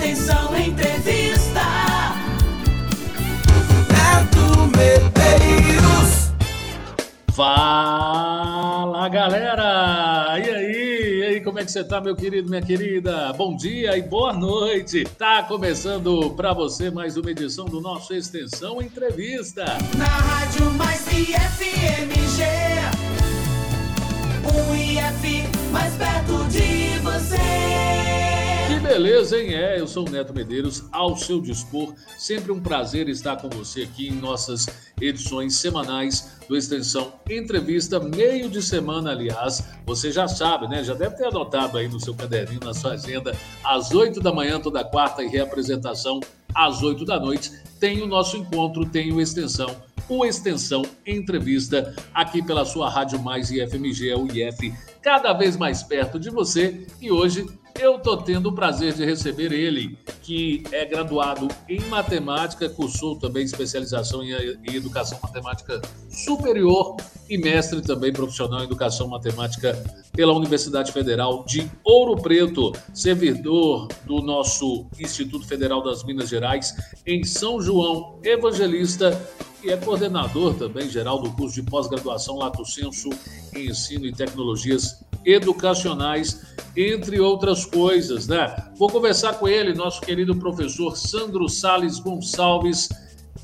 Extensão Entrevista. Neto Medeiros. Fala galera! E aí? E aí, como é que você tá, meu querido, minha querida? Bom dia e boa noite! Tá começando para você mais uma edição do nosso Extensão Entrevista. Na Rádio Mais IFMG. Um IF mais perto de você. Beleza, hein? É, eu sou o Neto Medeiros, ao seu dispor. Sempre um prazer estar com você aqui em nossas edições semanais do Extensão Entrevista, meio de semana, aliás. Você já sabe, né? Já deve ter anotado aí no seu caderninho, na sua agenda, às 8 da manhã, toda quarta, e reapresentação às 8 da noite. Tem o nosso encontro, tem o Extensão o Extensão Entrevista, aqui pela sua Rádio Mais IFMG, o IF, cada vez mais perto de você. E hoje eu tô tendo o prazer de receber ele, que é graduado em matemática, cursou também especialização em educação matemática superior e mestre também profissional em educação matemática pela Universidade Federal de Ouro Preto, servidor do nosso Instituto Federal das Minas Gerais em São João, evangelista e é coordenador também geral do curso de pós-graduação Lato Senso em Ensino e Tecnologias Educacionais, entre outras coisas, né? Vou conversar com ele, nosso querido professor Sandro Sales Gonçalves,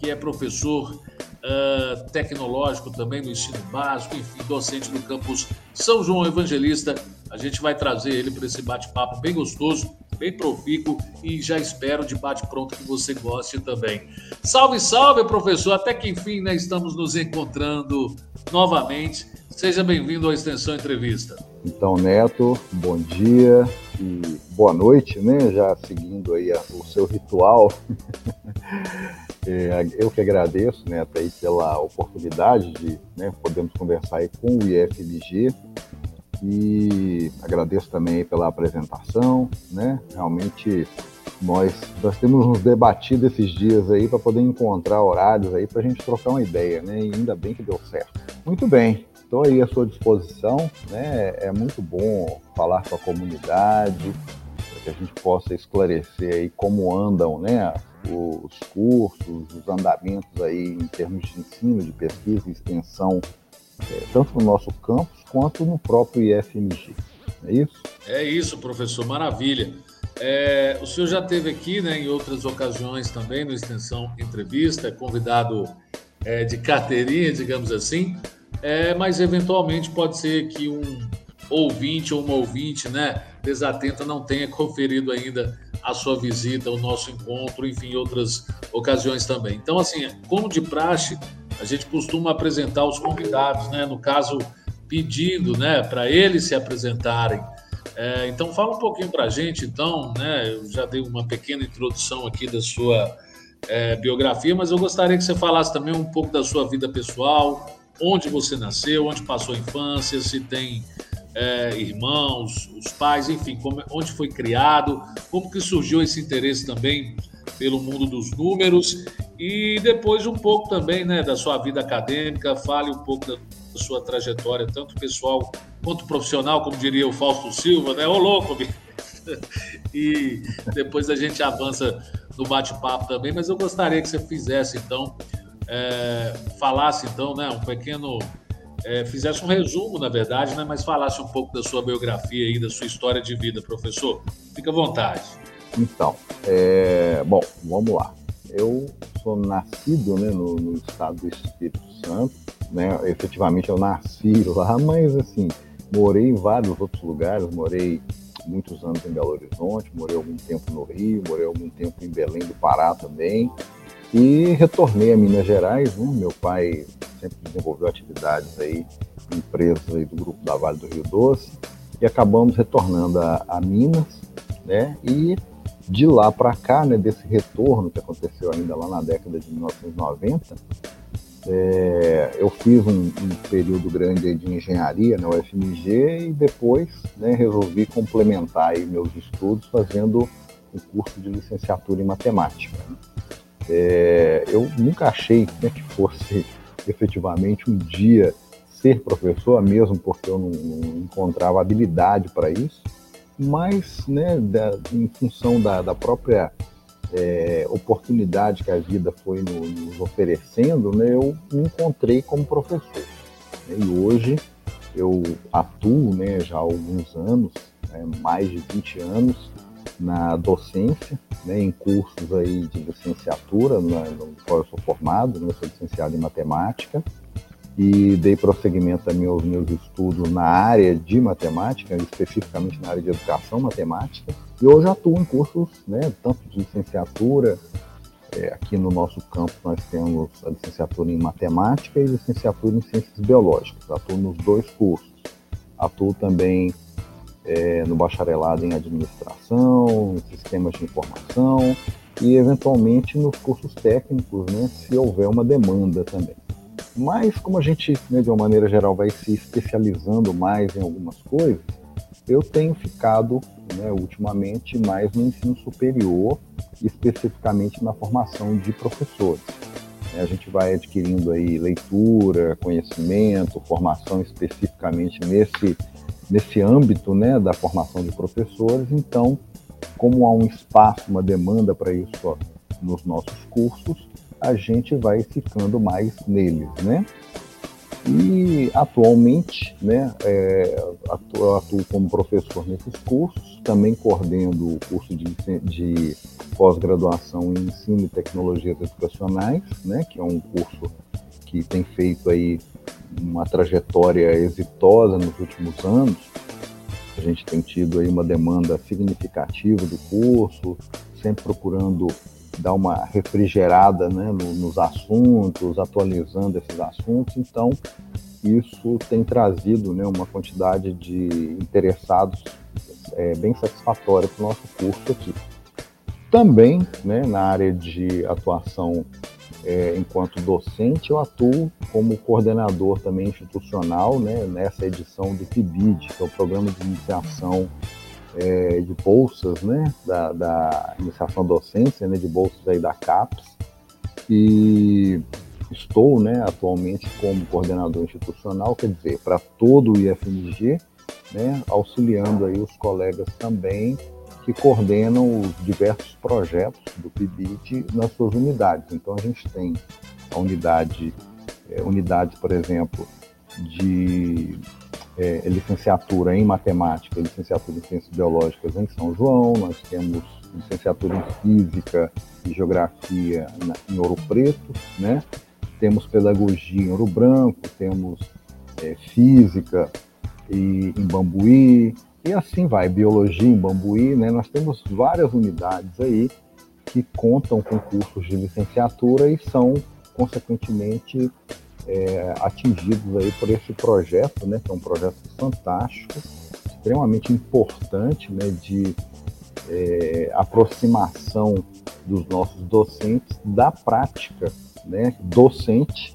que é professor uh, tecnológico também no ensino básico, enfim, docente do campus São João Evangelista. A gente vai trazer ele para esse bate-papo bem gostoso bem profícuo e já espero de bate-pronto que você goste também. Salve, salve, professor! Até que enfim né, estamos nos encontrando novamente. Seja bem-vindo à Extensão Entrevista. Então, Neto, bom dia e boa noite, né? Já seguindo aí o seu ritual. É, eu que agradeço, Neto, aí pela oportunidade de né, podermos conversar aí com o IFMG e agradeço também pela apresentação, né? Realmente nós, nós temos nos debatido esses dias aí para poder encontrar horários aí para a gente trocar uma ideia, né? E ainda bem que deu certo. Muito bem, estou aí à sua disposição, né? É muito bom falar com a comunidade, para que a gente possa esclarecer aí como andam, né? Os cursos, os andamentos aí em termos de ensino, de pesquisa e extensão é, tanto no nosso campus quanto no próprio IFMG. É isso? É isso, professor, maravilha. É, o senhor já teve aqui né, em outras ocasiões também, no Extensão Entrevista, convidado é, de carteirinha, digamos assim, é, mas eventualmente pode ser que um ouvinte ou uma ouvinte né, desatenta não tenha conferido ainda a sua visita, o nosso encontro, enfim, outras ocasiões também. Então, assim, como de praxe, a gente costuma apresentar os convidados, né? No caso, pedindo, né, para eles se apresentarem. É, então, fala um pouquinho para a gente, então, né? Eu já dei uma pequena introdução aqui da sua é, biografia, mas eu gostaria que você falasse também um pouco da sua vida pessoal, onde você nasceu, onde passou a infância, se tem é, irmãos, os pais, enfim, como, onde foi criado, como que surgiu esse interesse também pelo mundo dos números e depois um pouco também né, da sua vida acadêmica, fale um pouco da sua trajetória, tanto pessoal quanto profissional, como diria o Fausto Silva, né? Ô louco, E depois a gente avança no bate-papo também, mas eu gostaria que você fizesse então, é, falasse então, né, um pequeno, é, fizesse um resumo, na verdade, né, mas falasse um pouco da sua biografia e da sua história de vida, professor. Fica à vontade. Então, é, bom, vamos lá. Eu sou nascido né, no, no, estado do Espírito Santo, né? Efetivamente eu nasci lá, mas assim, morei em vários outros lugares, morei muitos anos em Belo Horizonte, morei algum tempo no Rio, morei algum tempo em Belém do Pará também. E retornei a Minas Gerais, né? Meu pai sempre desenvolveu atividades aí, empresas aí do grupo da Vale do Rio Doce, e acabamos retornando a, a Minas, né? E de lá para cá, né, desse retorno que aconteceu ainda lá na década de 1990, é, eu fiz um, um, período grande de engenharia na UFMG e depois né, resolvi complementar meus estudos fazendo um curso de licenciatura em matemática. É, eu nunca achei né, que fosse efetivamente um dia ser professor, mesmo porque eu não, não encontrava habilidade para isso. mas né, da, em função da, da própria é, oportunidade que a vida foi no, nos oferecendo, né, eu me encontrei como professor. E hoje eu atuo né, já há alguns anos, né, mais de 20 anos, na docência, né, em cursos aí de licenciatura, no qual eu sou formado, né, sou licenciado em matemática, e dei prosseguimento aos meus estudos na área de matemática, especificamente na área de educação matemática, e hoje atuo em cursos, né, tanto de licenciatura, é, aqui no nosso campo nós temos a licenciatura em matemática e licenciatura em ciências biológicas, atuo nos dois cursos. Atuo também é, no bacharelado em administração, em sistemas de informação e eventualmente nos cursos técnicos, né, se houver uma demanda também. Mas como a gente, né, de uma maneira geral, vai se especializando mais em algumas coisas, eu tenho ficado, né, ultimamente, mais no ensino superior, especificamente na formação de professores. A gente vai adquirindo aí leitura, conhecimento, formação especificamente nesse, nesse âmbito né, da formação de professores. Então, como há um espaço, uma demanda para isso nos nossos cursos, a gente vai ficando mais neles, né? E atualmente, né, é, atuo, atuo, como professor nesses cursos, também coordeno o curso de, de pós-graduação em ensino e tecnologias educacionais, né, que é um curso que tem feito aí uma trajetória exitosa nos últimos anos. A gente tem tido aí uma demanda significativa do curso, sempre procurando dar uma refrigerada né, no, nos assuntos, atualizando esses assuntos. Então, isso tem trazido né, uma quantidade de interessados é, bem satisfatória para o nosso curso aqui. Também, né, na área de atuação é, enquanto docente, eu atuo como coordenador também institucional né, nessa edição do PIBID, que é o Programa de Iniciação é, de bolsas, né, da, da iniciação docência, né, de bolsas aí da CAPES, e estou, né, atualmente como coordenador institucional, quer dizer, para todo o IFMG, né, auxiliando aí os colegas também que coordenam os diversos projetos do PIBIT nas suas unidades. Então a gente tem a unidade, é, unidades, por exemplo, de é, licenciatura em matemática, licenciatura em ciências biológicas em São João, nós temos licenciatura em física e geografia na, em Ouro Preto, né? Temos pedagogia em Ouro Branco, temos é, física e, em Bambuí, e assim vai, biologia em Bambuí, né? Nós temos várias unidades aí que contam com cursos de licenciatura e são, consequentemente, é, atingidos aí por esse projeto, né, que é um projeto fantástico, extremamente importante, né, de é, aproximação dos nossos docentes da prática, né, docente,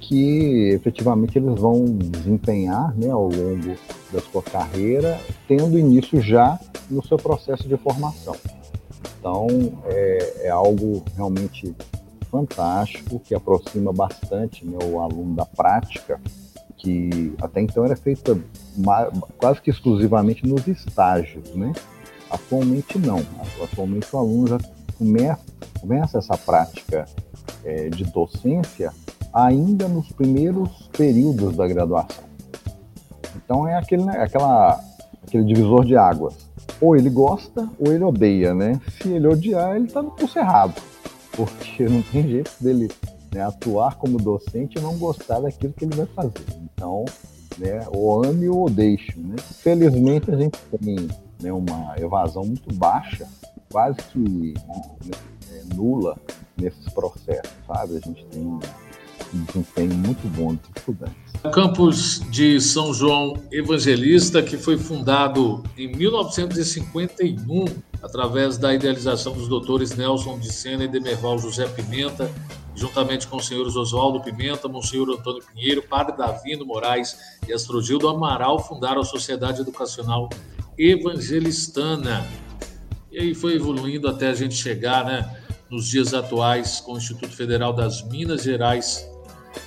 que efetivamente eles vão desempenhar, né, ao longo da sua carreira, tendo início já no seu processo de formação. Então, é, é algo realmente fantástico que aproxima bastante né, o aluno da prática, que até então era feita quase que exclusivamente nos estágios, né? Atualmente não. Atualmente o aluno já começa, começa essa prática é, de docência ainda nos primeiros períodos da graduação. Então é aquele, né, aquela, aquele divisor de águas. Ou ele gosta ou ele odeia, né? Se ele odiar, ele está no curso errado porque não tem jeito dele né, atuar como docente e não gostar daquilo que ele vai fazer. Então, né, ou ame ou deixe. Né? Felizmente, a gente tem né, uma evasão muito baixa, quase que né, é, nula nesses processos, sabe? A gente tem desempenho muito bom dos estudantes. O campus de São João Evangelista, que foi fundado em 1951 através da idealização dos doutores Nelson de Sena e Demerval José Pimenta, juntamente com os senhores Oswaldo Pimenta, Monsenhor Antônio Pinheiro, Padre Davino Moraes e Astrogildo Amaral, fundaram a Sociedade Educacional Evangelistana. E aí foi evoluindo até a gente chegar, né, nos dias atuais, com o Instituto Federal das Minas Gerais,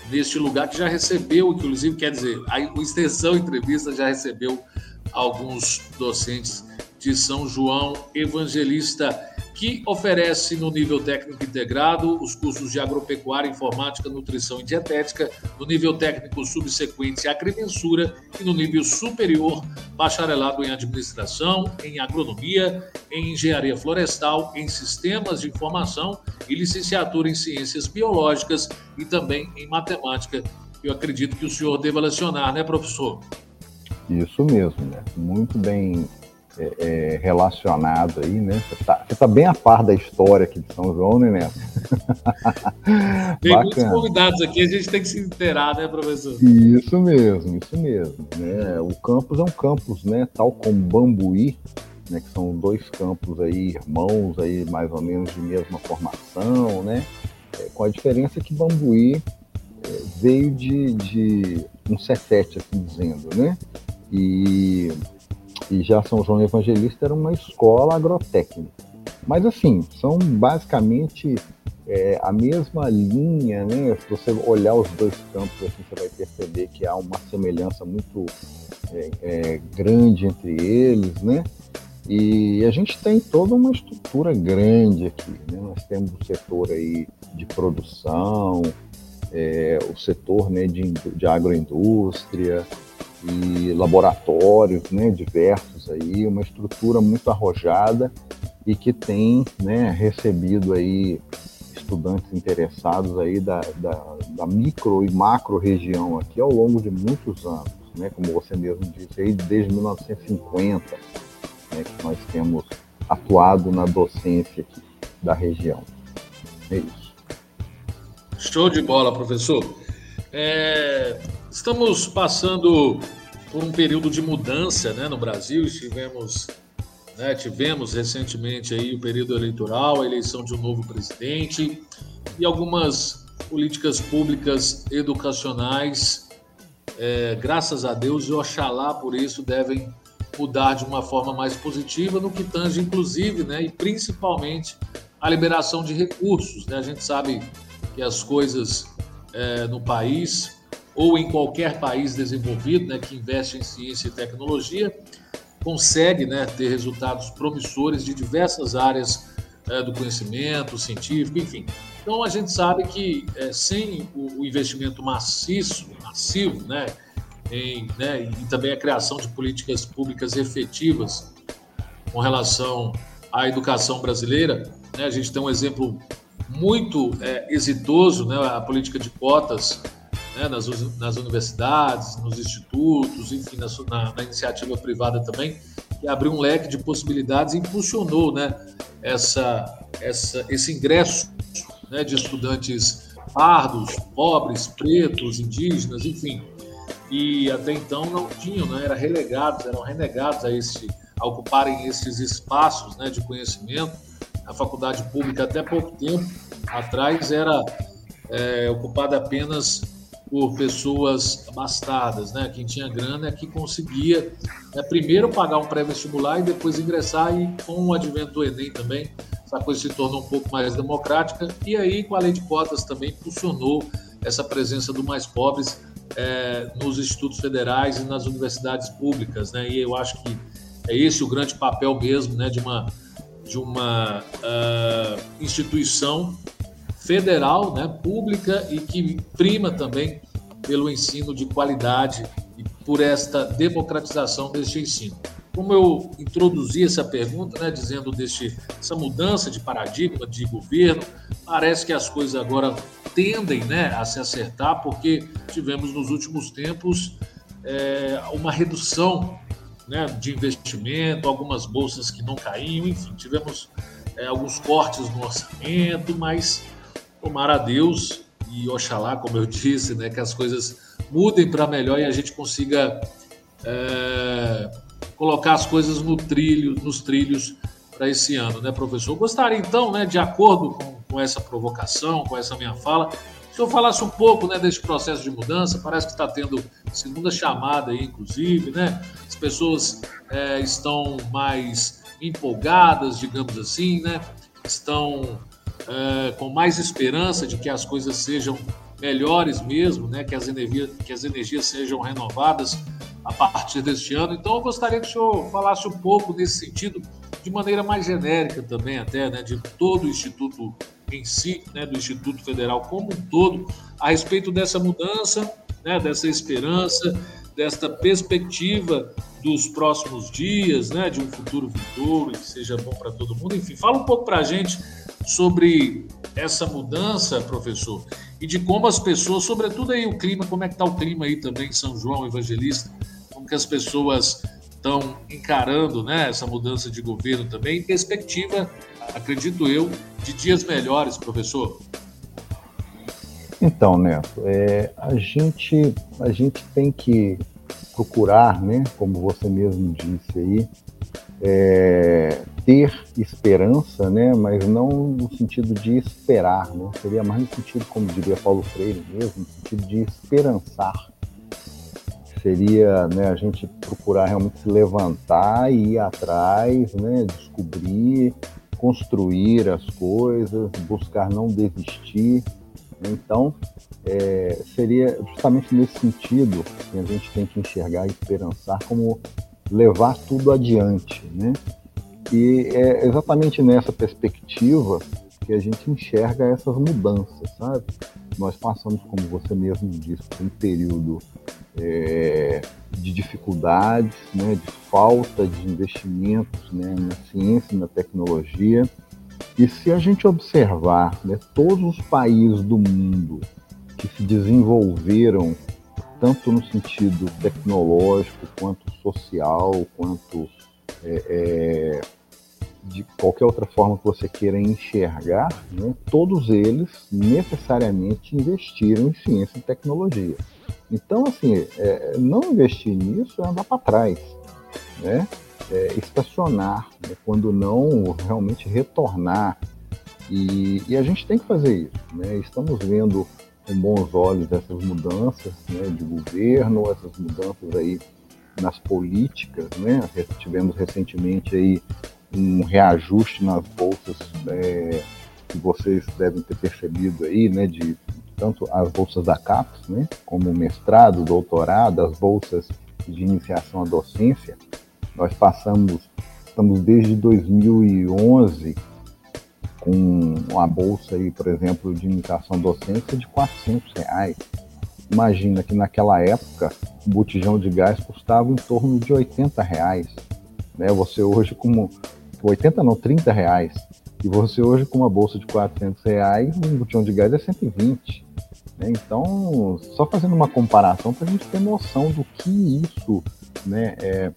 neste lugar que já recebeu, inclusive, quer dizer, a Extensão Entrevista já recebeu alguns docentes de São João Evangelista que oferece no nível técnico integrado os cursos de agropecuária, informática, nutrição e dietética, no nível técnico subsequente agrimensura e no nível superior bacharelado em administração, em agronomia, em engenharia florestal, em sistemas de informação e licenciatura em ciências biológicas e também em matemática. Eu acredito que o senhor deva lecionar, né, professor? Isso mesmo, né? Muito bem é, é, relacionado aí, né? Você está tá bem a par da história aqui de São João, né, Neto? tem Bacana. muitos convidados aqui, a gente tem que se inteirar, né, professor? Isso mesmo, isso mesmo. Né? O campus é um campus, né, tal como Bambuí, né, que são dois campos aí, irmãos aí, mais ou menos de mesma formação, né? É, com a diferença que Bambuí é, veio de, de um C7, assim dizendo, né? E e já São João Evangelista era uma escola agrotécnica. Mas assim, são basicamente é, a mesma linha, né? Se você olhar os dois campos, assim, você vai perceber que há uma semelhança muito é, é, grande entre eles, né? E a gente tem toda uma estrutura grande aqui, né? Nós temos o setor aí de produção, é, o setor né, de, de agroindústria, e laboratórios né, diversos aí, uma estrutura muito arrojada e que tem né, recebido aí estudantes interessados aí da, da, da, micro e macro região aqui ao longo de muitos anos, né, como você mesmo disse aí, desde 1950, né, que nós temos atuado na docência aqui da região. É isso. Show de bola, professor. É, Estamos passando por um período de mudança né, no Brasil. Estivemos, né, tivemos recentemente aí o período eleitoral, a eleição de um novo presidente e algumas políticas públicas educacionais, é, graças a Deus e oxalá por isso, devem mudar de uma forma mais positiva no que tange, inclusive, né, e principalmente a liberação de recursos. Né? A gente sabe que as coisas é, no país ou em qualquer país desenvolvido né, que investe em ciência e tecnologia, consegue né, ter resultados promissores de diversas áreas é, do conhecimento científico, enfim. Então a gente sabe que é, sem o, o, investimento maciço, massivo, né, em, né, e também a criação de políticas públicas efetivas com relação à educação brasileira, né, a gente tem um exemplo muito é, exitoso, né, a política de cotas né, nas, nas, universidades, nos institutos, enfim, na, na, na, iniciativa privada também, que abriu um leque de possibilidades e impulsionou né, essa, essa, esse ingresso né, de estudantes pardos, pobres, pretos, indígenas, enfim. E até então não tinham, né, eram relegados, eram renegados a, esse, a ocuparem esses espaços né, de conhecimento. A faculdade pública, até pouco tempo atrás, era é, ocupada apenas por pessoas abastadas, né? Quem tinha grana é que conseguia né, primeiro pagar um pré-vestibular e depois ingressar e com o advento do Enem também essa coisa se tornou um pouco mais democrática e aí com a lei de cotas também funcionou essa presença dos mais pobres é, nos institutos federais e nas universidades públicas, né? E eu acho que é esse o grande papel mesmo, né? De uma de uma uh, instituição federal, né, pública e que prima também pelo ensino de qualidade e por esta democratização deste ensino. Como eu introduzi essa pergunta, né, dizendo deste, essa mudança de paradigma de governo, parece que as coisas agora tendem né, a se acertar, porque tivemos nos últimos tempos é, uma redução né, de investimento, algumas bolsas que não caíam, enfim, tivemos é, alguns cortes no orçamento, mas tomara a Deus e Oxalá, como eu disse, né, que as coisas mudem para melhor e a gente consiga é, colocar as coisas no trilho, nos trilhos para esse ano, né, professor? gostaria então, né, de acordo com, com essa provocação, com essa minha fala, que eu falasse um pouco né, desse processo de mudança. Parece que está tendo segunda chamada aí, inclusive, né? As pessoas é, estão mais empolgadas, digamos assim, né? Estão é, com mais esperança de que as coisas sejam melhores mesmo, né? que, as energias, que as energias sejam renovadas a partir deste ano. Então, eu gostaria que o senhor falasse um pouco nesse sentido, de maneira mais genérica também, até, né, de todo o Instituto em si, né, do Instituto Federal como um todo, a respeito dessa mudança, né, dessa esperança, desta perspectiva dos próximos dias, né, de um futuro vindouro que seja bom para todo mundo. Enfim, fala um pouco para a gente sobre essa mudança, professor, e de como as pessoas, sobretudo aí o clima, como é que está o clima aí também em São João Evangelista, como que as pessoas estão encarando né, essa mudança de governo também, em perspectiva, acredito eu, de dias melhores, professor. Então, Neto, é, a, gente, a gente tem que procurar, né, como você mesmo disse aí, é, ter esperança, né, mas não no sentido de esperar, né, seria mais no sentido, como diria Paulo Freire mesmo, no sentido de esperançar. Seria né, a gente procurar realmente se levantar e ir atrás, né, descobrir, construir as coisas, buscar não desistir. Então, é, seria justamente nesse sentido que a gente tem que enxergar e esperançar como levar tudo adiante, né? E é exatamente nessa perspectiva que a gente enxerga essas mudanças, sabe? Nós passamos, como você mesmo disse, por um período é, de dificuldades, né, de falta de investimentos né, na ciência na tecnologia. E se a gente observar né, todos os países do mundo que se desenvolveram tanto no sentido tecnológico, quanto social, quanto é, é, de qualquer outra forma que você queira enxergar, né, todos eles necessariamente investiram em ciência e tecnologia. Então, assim, é, não investir nisso é andar para trás, né? É estacionar, né, quando não realmente retornar. E, e, a gente tem que fazer isso. Né? Estamos vendo com bons olhos essas mudanças né, de governo, essas mudanças aí nas políticas, né? Tivemos recentemente aí um reajuste nas bolsas é, que vocês devem ter percebido aí, né? De tanto as bolsas da CAPES, né? Como mestrado, doutorado, as bolsas de iniciação à docência. Nós passamos, estamos desde 2011 com uma bolsa aí, por exemplo, de iniciação docência de 400 reais. Imagina que naquela época o botijão de gás custava em torno de 80 reais. Né? Você hoje com 80 não, 30 reais. E você hoje com uma bolsa de 400 reais, um botijão de gás é 120. Né? Então, só fazendo uma comparação para a gente ter noção do que isso né, é,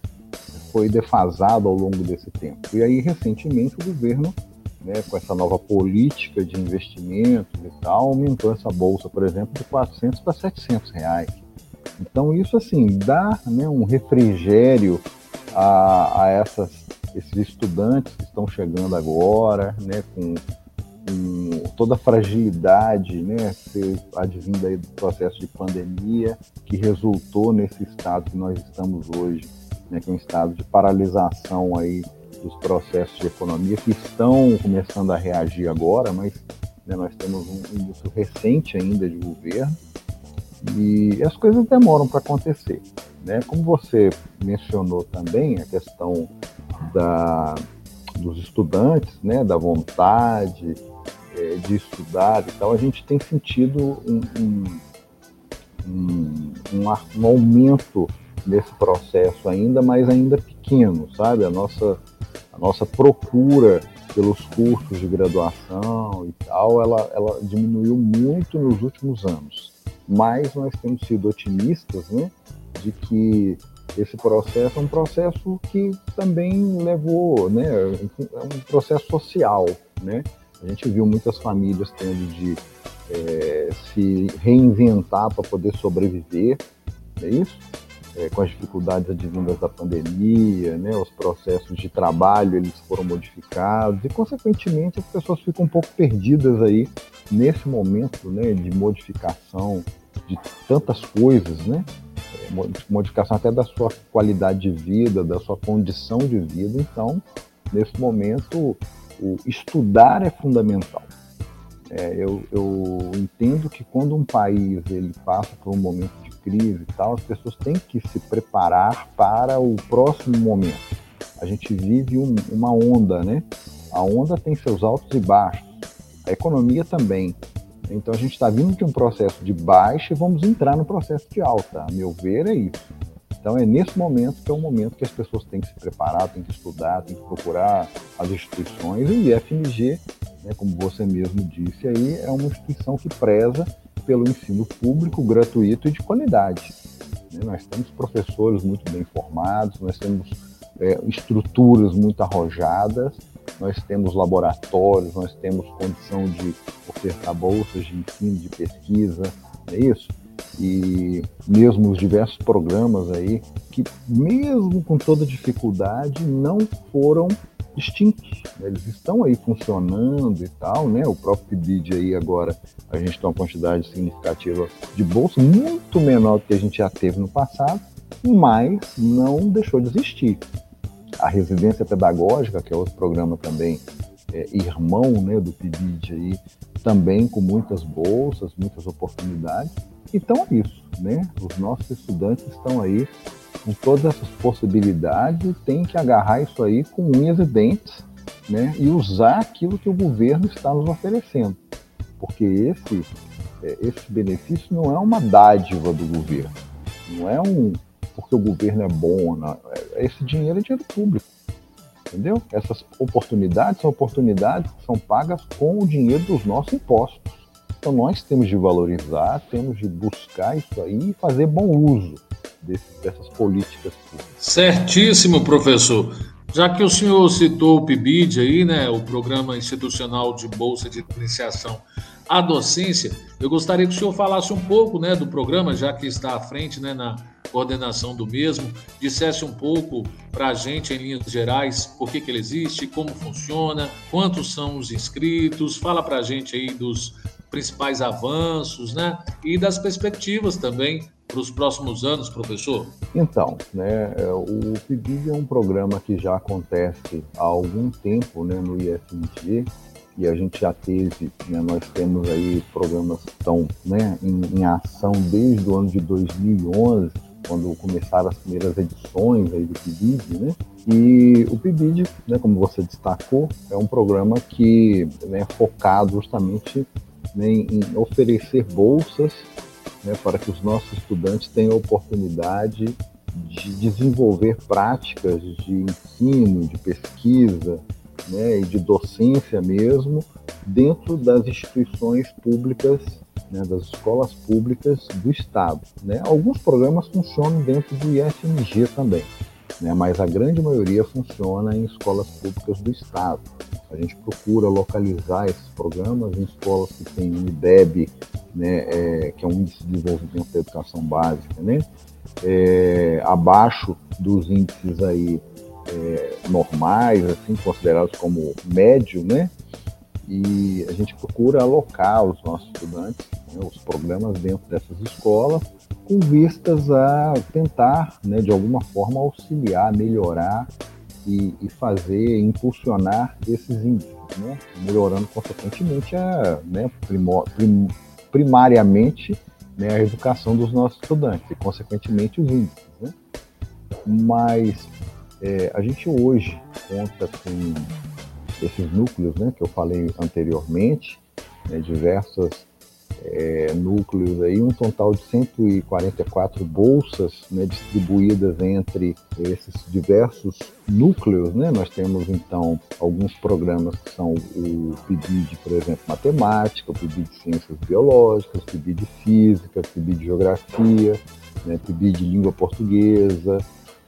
foi defasado ao longo desse tempo. E aí, recentemente, o governo né, com essa nova política de investimentos e tal, aumentou essa bolsa, por exemplo, de 400 para 700 reais. Então isso assim dá né, um refrigério a, a essas, esses estudantes que estão chegando agora, né, com, com toda a fragilidade, né, advinda do processo de pandemia que resultou nesse estado que nós estamos hoje, né, que é um estado de paralisação aí dos processos de economia que estão começando a reagir agora, mas né, nós temos um início recente ainda de governo e as coisas demoram para acontecer. Né? Como você mencionou também, a questão da, dos estudantes, né, da vontade é, de estudar e tal, a gente tem sentido um, um, um, um, aumento nesse processo ainda, mas ainda pequeno, sabe? A nossa a nossa procura pelos cursos de graduação e tal, ela, ela diminuiu muito nos últimos anos. Mas nós temos sido otimistas, né, de que esse processo é um processo que também levou, né, é um processo social, né. A gente viu muitas famílias tendo de é, se reinventar para poder sobreviver, é isso? É, com as dificuldades advindas da pandemia, né, os processos de trabalho eles foram modificados e, consequentemente, as pessoas ficam um pouco perdidas aí nesse momento né, de modificação de tantas coisas, né, modificação até da sua qualidade de vida, da sua condição de vida. Então, nesse momento, o estudar é fundamental. É, eu, eu entendo que quando um país ele passa por um momento de crise e tal, as pessoas têm que se preparar para o próximo momento. A gente vive um, uma onda, né? A onda tem seus altos e baixos, a economia também. Então a gente está vindo de um processo de baixa e vamos entrar no processo de alta. A meu ver, é isso. Então é nesse momento que é o momento que as pessoas têm que se preparar, têm que estudar, têm que procurar as instituições. E o IFMG, né, como você mesmo disse aí, é uma instituição que preza pelo ensino público, gratuito e de qualidade. Né? Nós temos professores muito bem formados, nós temos é, estruturas muito arrojadas, nós temos laboratórios, nós temos condição de ofertar bolsas de ensino, de pesquisa, é isso? E mesmo os diversos programas aí, que mesmo com toda dificuldade, não foram extintos. Né? Eles estão aí funcionando e tal, né? O próprio PIBID aí agora, a gente tem uma quantidade significativa de bolsa, muito menor do que a gente já teve no passado, mas não deixou de existir a residência pedagógica, que é outro programa também é, irmão né, do PIBID aí, também com muitas bolsas, muitas oportunidades. Então é isso, né? Os nossos estudantes estão aí com todas essas possibilidades tem que agarrar isso aí com unhas e dentes, né? E usar aquilo que o governo está nos oferecendo, porque esse é, esse benefício não é uma dádiva do governo, não é um, porque o governo é bom. Não. É, esse dinheiro é dinheiro público. Entendeu? Essas oportunidades são oportunidades que são pagas com o dinheiro dos nossos impostos. Então nós temos de valorizar, temos de buscar isso aí e fazer bom uso desse, dessas políticas públicas. Certíssimo, professor. Já que o senhor citou o PIBID aí, né, o Programa Institucional de Bolsa de Iniciação à Docência, eu gostaria que o senhor falasse um pouco, né, do programa, já que está à frente, né, na coordenação do mesmo, dissesse um pouco para a gente, em linhas gerais, por que, que ele existe, como funciona, quantos são os inscritos, fala para a gente aí dos principais avanços, né, e das perspectivas também para os próximos anos, professor? Então, né, é, o PIBID é um programa que já acontece há algum tempo né, no IFMG, e a gente já teve, né, nós temos aí programas que estão né, em, em, ação desde o ano de 2011, quando começaram as primeiras edições aí do PIBID, né? E o PIBID, né, como você destacou, é um programa que né, é focado justamente né, em oferecer bolsas né, para que os nossos estudantes tenham a oportunidade de desenvolver práticas de ensino, de pesquisa né, e de docência mesmo dentro das instituições públicas né, das escolas públicas do Estado. Né? Alguns programas funcionam dentro do IFMG também, né, mas a grande maioria funciona em escolas públicas do Estado. A gente procura localizar esses programas em escolas que têm um IDEB, né, é, que é um Índice de Desenvolvimento da Educação Básica, né, é, abaixo dos índices aí é, normais, assim considerados como médio, né, e a gente procura alocar os nossos estudantes, né, os programas dentro dessas escolas, com vistas a tentar, né, de alguma forma, auxiliar, melhorar e, e fazer, impulsionar esses índices, né, melhorando consequentemente a, né, primor, prim, primariamente né, a educação dos nossos estudantes e consequentemente os índices. Né. Mas é, a gente hoje conta com esses núcleos né, que eu falei anteriormente, né, diversos é, núcleos aí, um total de 144 bolsas né, distribuídas entre esses diversos núcleos. Né? Nós temos então alguns programas que são o PIBID, por exemplo, matemática, o PIBID de ciências biológicas, o PIBID de física, o PIBID de geografia, né, PIBID de língua portuguesa,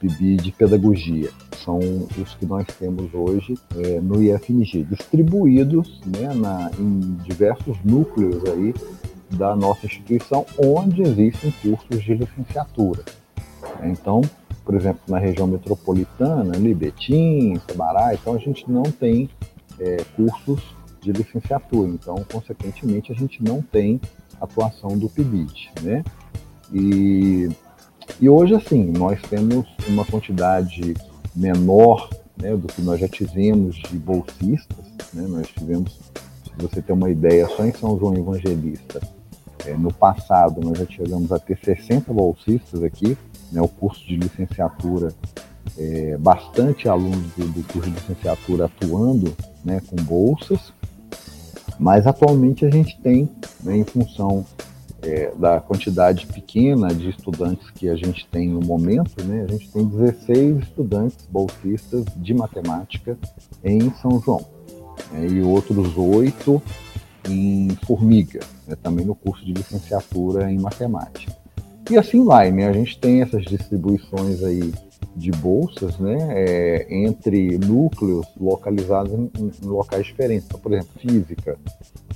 PIB de pedagogia. São os que nós temos hoje é, no IFMG, distribuídos né, na, em diversos núcleos aí da nossa instituição, onde existem cursos de licenciatura. Então, por exemplo, na região metropolitana, ali, Betim, Sabará, então a gente não tem é, cursos de licenciatura, então, consequentemente, a gente não tem atuação do PIBID, né? E e hoje, assim, nós temos uma quantidade menor né, do que nós já tivemos de bolsistas. Né? Nós tivemos, se você ter uma ideia, só em São João Evangelista, É, no passado, nós já chegamos a ter 60 bolsistas aqui, né, o curso de licenciatura, é, bastante alunos do, do, curso de licenciatura atuando né, com bolsas, mas atualmente a gente tem, né, em função é, da quantidade pequena de estudantes que a gente tem no momento, né, a gente tem 16 estudantes bolsistas de matemática em São João né, e outros oito em Formiga, né, também no curso de licenciatura em matemática. E assim vai, né? A gente tem essas distribuições aí de bolsas, né, é, entre núcleos localizados em, em, locais diferentes. Então, por exemplo, física.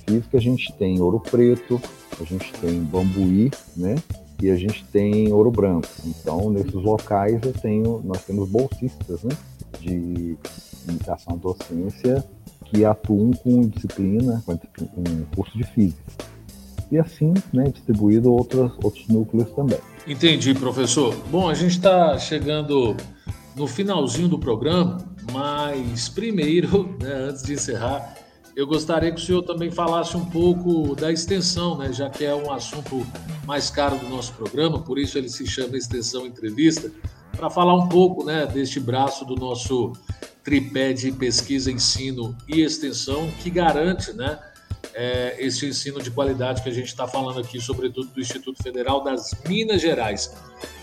Física a gente tem Ouro Preto, a gente tem Bambuí, né, e a gente tem Ouro Branco. Então, nesses locais eu tenho, nós temos bolsistas, né, de imitação docência que atuam com disciplina, com, com curso de física. E assim, né, distribuído outros, outros núcleos também. Entendi, professor. Bom, a gente está chegando no finalzinho do programa, mas primeiro, né, antes de encerrar, eu gostaria que o senhor também falasse um pouco da extensão, né, já que é um assunto mais caro do nosso programa, por isso ele se chama Extensão Entrevista, para falar um pouco né, deste braço do nosso tripé de pesquisa, ensino e extensão, que garante né, é, esse ensino de qualidade que a gente está falando aqui, sobretudo do Instituto Federal das Minas Gerais.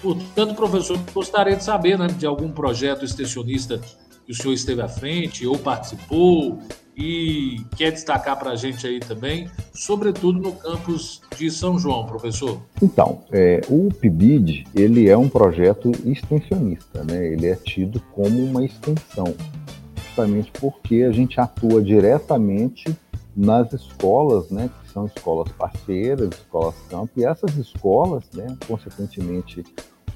Portanto, professor, gostaria de saber né, de algum projeto extensionista que o senhor esteve à frente ou participou e quer destacar para a gente aí também, sobretudo no campus de São João, professor. Então, é, o PIBID ele é um projeto extensionista, né? ele é tido como uma extensão, justamente porque a gente atua diretamente nas escolas, né, que são escolas parceiras, escolas campo, e essas escolas, né, consequentemente,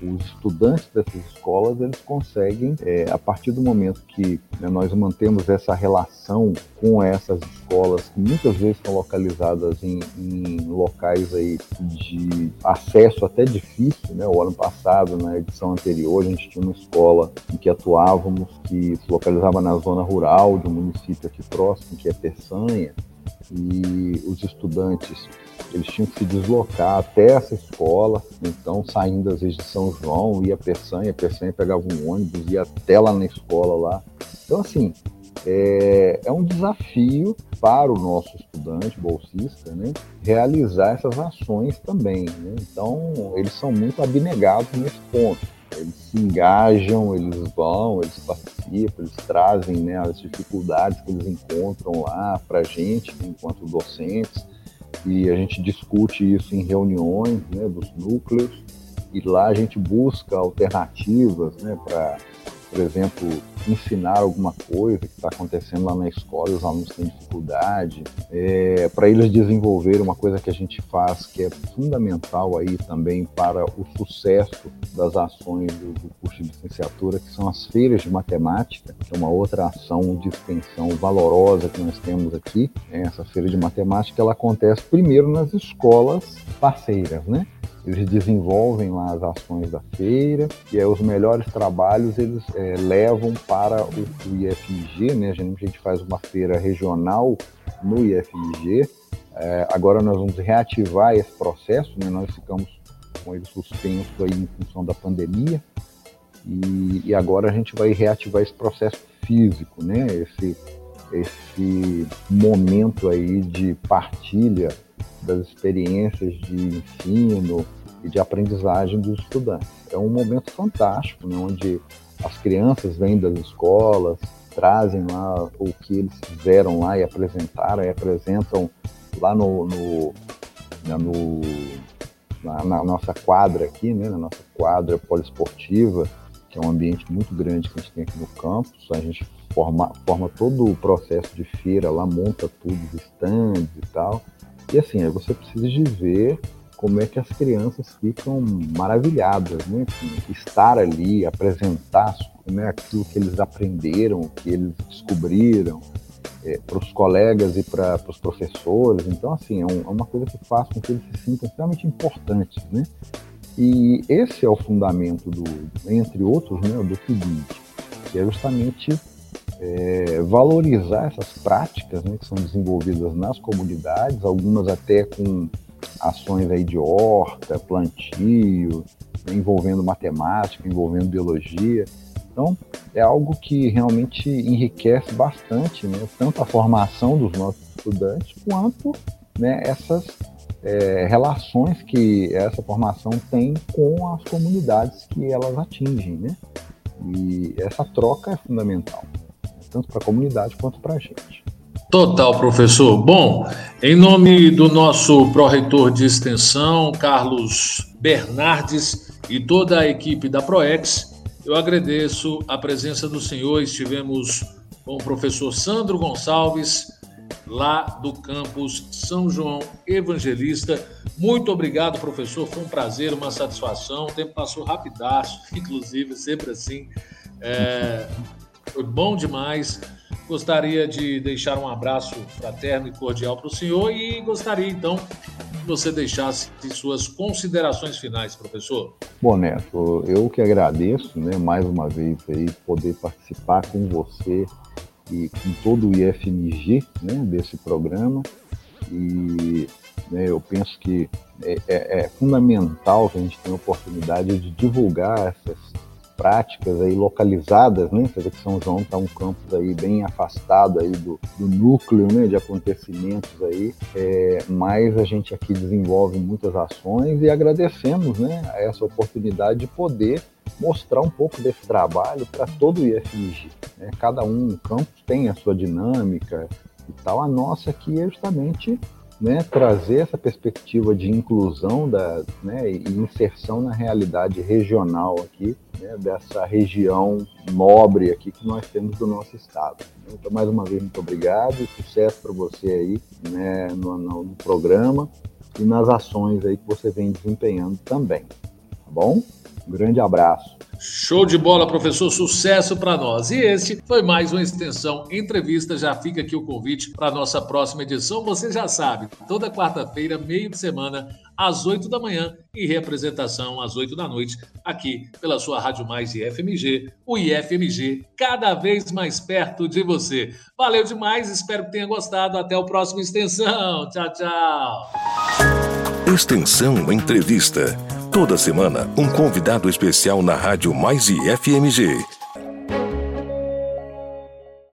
os estudantes dessas escolas eles conseguem, é, a partir do momento que né, nós mantemos essa relação com essas escolas, que muitas vezes são localizadas em, em locais aí de acesso até difícil, né? O ano passado, na edição anterior, a gente tinha uma escola em que atuávamos, que se localizava na zona rural de um município aqui próximo, que é Peçanha, e os estudantes eles tinham que se deslocar até essa escola, então saindo às vezes de São João, ia a Peçanha, a Peçanha pegava um ônibus, ia até lá na escola lá. Então assim, é, é um desafio para o nosso estudante bolsista, né, realizar essas ações também. Né? Então eles são muito abnegados nesse ponto eles se engajam, eles vão, eles participam, eles trazem né, as dificuldades que eles encontram lá para a gente, né, enquanto docentes, e a gente discute isso em reuniões né, dos núcleos, e lá a gente busca alternativas né, para por exemplo, ensinar alguma coisa que está acontecendo lá na escola, os alunos têm dificuldade, é, para eles desenvolverem uma coisa que a gente faz que é fundamental aí também para o sucesso das ações do, do curso de licenciatura, que são as feiras de matemática, que é uma outra ação de extensão valorosa que nós temos aqui. Essa feira de matemática ela acontece primeiro nas escolas parceiras, né? Eles desenvolvem lá as ações da feira e aí os melhores trabalhos eles é, levam para o, o IFMG, né? A gente, faz uma feira regional no IFMG. É, agora nós vamos reativar esse processo, né? Nós ficamos com ele suspenso aí em função da pandemia e, e agora a gente vai reativar esse processo físico, né? Esse esse momento aí de partilha das experiências de ensino, e de aprendizagem dos estudantes. É um momento fantástico, né, onde as crianças vêm das escolas, trazem lá o que eles fizeram lá e apresentaram, e apresentam lá no, no, né, no na, na, nossa quadra aqui, né, na nossa quadra poliesportiva, que é um ambiente muito grande que a gente tem aqui no campus. A gente forma, forma todo o processo de feira lá, monta tudo, os stands e tal. E assim, aí você precisa de ver como é que as crianças ficam maravilhadas, né? Estar ali, apresentar né, aquilo que eles aprenderam, que eles descobriram é, para os colegas e para os professores. Então, assim, é, um, é, uma coisa que faz com que eles se sintam extremamente importantes, né? E esse é o fundamento do, entre outros, né, do PIBID, que é justamente é, valorizar essas práticas né, que são desenvolvidas nas comunidades, algumas até com ações aí de horta, plantio, envolvendo matemática, envolvendo biologia. Então, é algo que realmente enriquece bastante, né, tanto a formação dos nossos estudantes, quanto né, essas é, relações que essa formação tem com as comunidades que elas atingem. Né? E essa troca é fundamental, tanto para a comunidade quanto para a gente. Total, professor. Bom, em nome do nosso pró-reitor de extensão, Carlos Bernardes, e toda a equipe da ProEx, eu agradeço a presença do senhor. Estivemos com o professor Sandro Gonçalves, lá do campus São João Evangelista. Muito obrigado, professor. Foi um prazer, uma satisfação. O tempo passou rapidaço, inclusive, sempre assim. É, foi bom demais. Gostaria de deixar um abraço fraterno e cordial para o senhor e gostaria, então, que você deixasse suas considerações finais, professor. Bom, Neto, eu que agradeço, né, mais uma vez aí, poder participar com você e com todo o IFMG né, desse programa. E né, eu penso que é, é, é, fundamental que a gente tenha a oportunidade de divulgar essas práticas aí localizadas, né? Quer dizer que São João está um campus aí bem afastado aí do, do núcleo, né? De acontecimentos aí, é, mas a gente aqui desenvolve muitas ações e agradecemos, né? A essa oportunidade de poder mostrar um pouco desse trabalho para todo o IFMG. Né? Cada um no campus tem a sua dinâmica e tal. A nossa aqui é justamente né, trazer essa perspectiva de inclusão da, né, e inserção na realidade regional aqui, né, dessa região nobre aqui que nós temos do nosso estado. Então, mais uma vez, muito obrigado e sucesso para você aí né, no, no, programa e nas ações aí que você vem desempenhando também. Tá bom? Um grande abraço. Show de bola, professor. Sucesso para nós. E este foi mais uma extensão entrevista. Já fica aqui o convite para a nossa próxima edição. Você já sabe, toda quarta-feira, meio de semana, às 8 da manhã e representação às 8 da noite, aqui pela sua Rádio Mais IFMG, o IFMG cada vez mais perto de você. Valeu demais, espero que tenha gostado. Até o próximo Extensão. Tchau, tchau. Extensão Entrevista. Toda semana, um convidado especial na Rádio Mais IFMG.